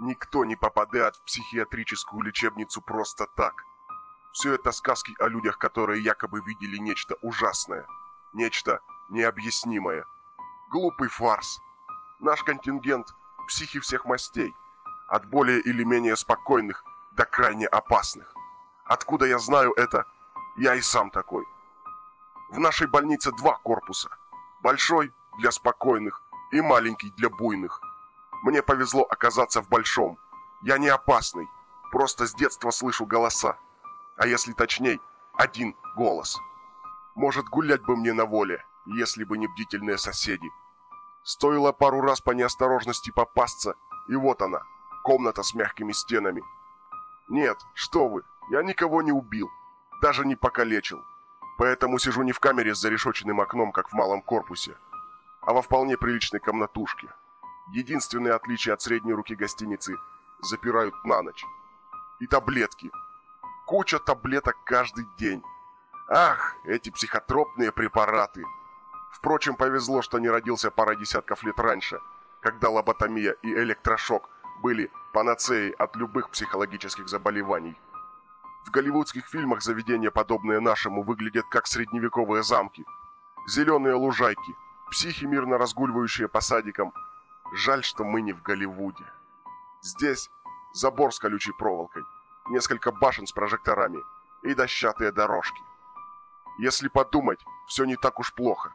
Никто не попадает в психиатрическую лечебницу просто так. Все это сказки о людях, которые якобы видели нечто ужасное, нечто необъяснимое. Глупый фарс. Наш контингент – психи всех мастей, от более или менее спокойных до крайне опасных. Откуда я знаю это? Я и сам такой. В нашей больнице два корпуса. Большой для спокойных и маленький для буйных. Мне повезло оказаться в большом. Я не опасный, просто с детства слышу голоса. А если точней, один голос. Может, гулять бы мне на воле, если бы не бдительные соседи. Стоило пару раз по неосторожности попасться, и вот она, комната с мягкими стенами. Нет, что вы, я никого не убил, даже не покалечил. Поэтому сижу не в камере с зарешоченным окном, как в малом корпусе, а во вполне приличной комнатушке. Единственное отличие от средней руки гостиницы – запирают на ночь. И таблетки. Куча таблеток каждый день. Ах, эти психотропные препараты. Впрочем, повезло, что не родился пара десятков лет раньше, когда лоботомия и электрошок были панацеей от любых психологических заболеваний. В голливудских фильмах заведения, подобные нашему, выглядят как средневековые замки. Зеленые лужайки, психи, мирно разгуливающие по садикам. Жаль, что мы не в Голливуде. Здесь забор с колючей проволокой, несколько башен с прожекторами и дощатые дорожки. Если подумать, все не так уж плохо.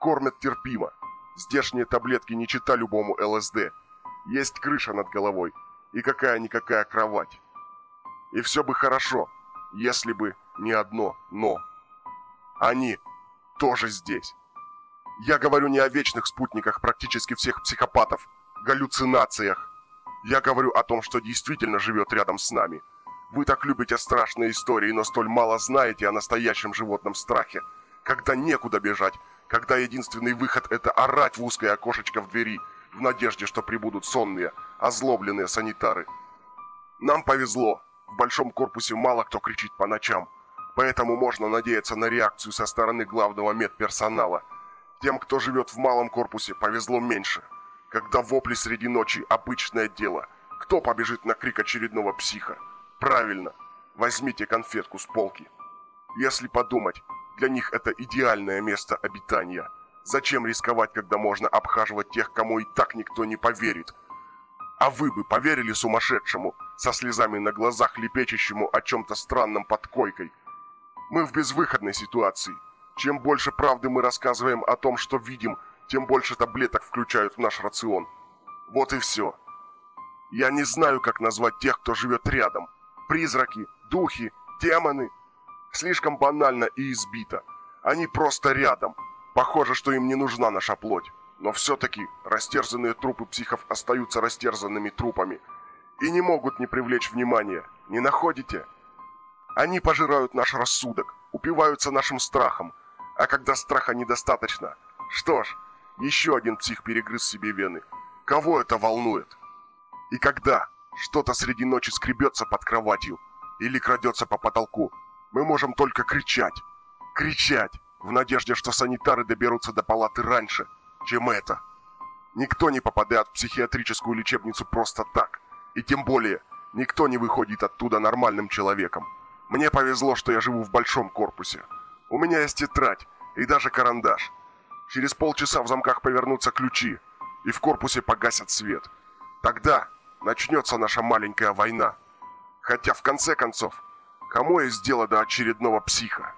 Кормят терпимо. Здешние таблетки не чита любому ЛСД. Есть крыша над головой и какая-никакая кровать. И все бы хорошо, если бы не одно «но». Они тоже здесь. Я говорю не о вечных спутниках практически всех психопатов, галлюцинациях. Я говорю о том, что действительно живет рядом с нами. Вы так любите страшные истории, но столь мало знаете о настоящем животном страхе. Когда некуда бежать, когда единственный выход – это орать в узкое окошечко в двери, в надежде, что прибудут сонные, озлобленные санитары. Нам повезло, в большом корпусе мало кто кричит по ночам, поэтому можно надеяться на реакцию со стороны главного медперсонала. Тем, кто живет в малом корпусе, повезло меньше. Когда вопли среди ночи – обычное дело. Кто побежит на крик очередного психа? Правильно, возьмите конфетку с полки. Если подумать, для них это идеальное место обитания. Зачем рисковать, когда можно обхаживать тех, кому и так никто не поверит – а вы бы поверили сумасшедшему, со слезами на глазах лепечущему о чем-то странном под койкой? Мы в безвыходной ситуации. Чем больше правды мы рассказываем о том, что видим, тем больше таблеток включают в наш рацион. Вот и все. Я не знаю, как назвать тех, кто живет рядом. Призраки, духи, демоны. Слишком банально и избито. Они просто рядом. Похоже, что им не нужна наша плоть. Но все-таки растерзанные трупы психов остаются растерзанными трупами и не могут не привлечь внимания. Не находите? Они пожирают наш рассудок, упиваются нашим страхом, а когда страха недостаточно, что ж, еще один псих перегрыз себе вены. Кого это волнует? И когда что-то среди ночи скребется под кроватью или крадется по потолку, мы можем только кричать, кричать, в надежде, что санитары доберутся до палаты раньше – чем это. Никто не попадает в психиатрическую лечебницу просто так. И тем более, никто не выходит оттуда нормальным человеком. Мне повезло, что я живу в большом корпусе. У меня есть тетрадь и даже карандаш. Через полчаса в замках повернутся ключи, и в корпусе погасят свет. Тогда начнется наша маленькая война. Хотя в конце концов, кому есть дело до очередного психа?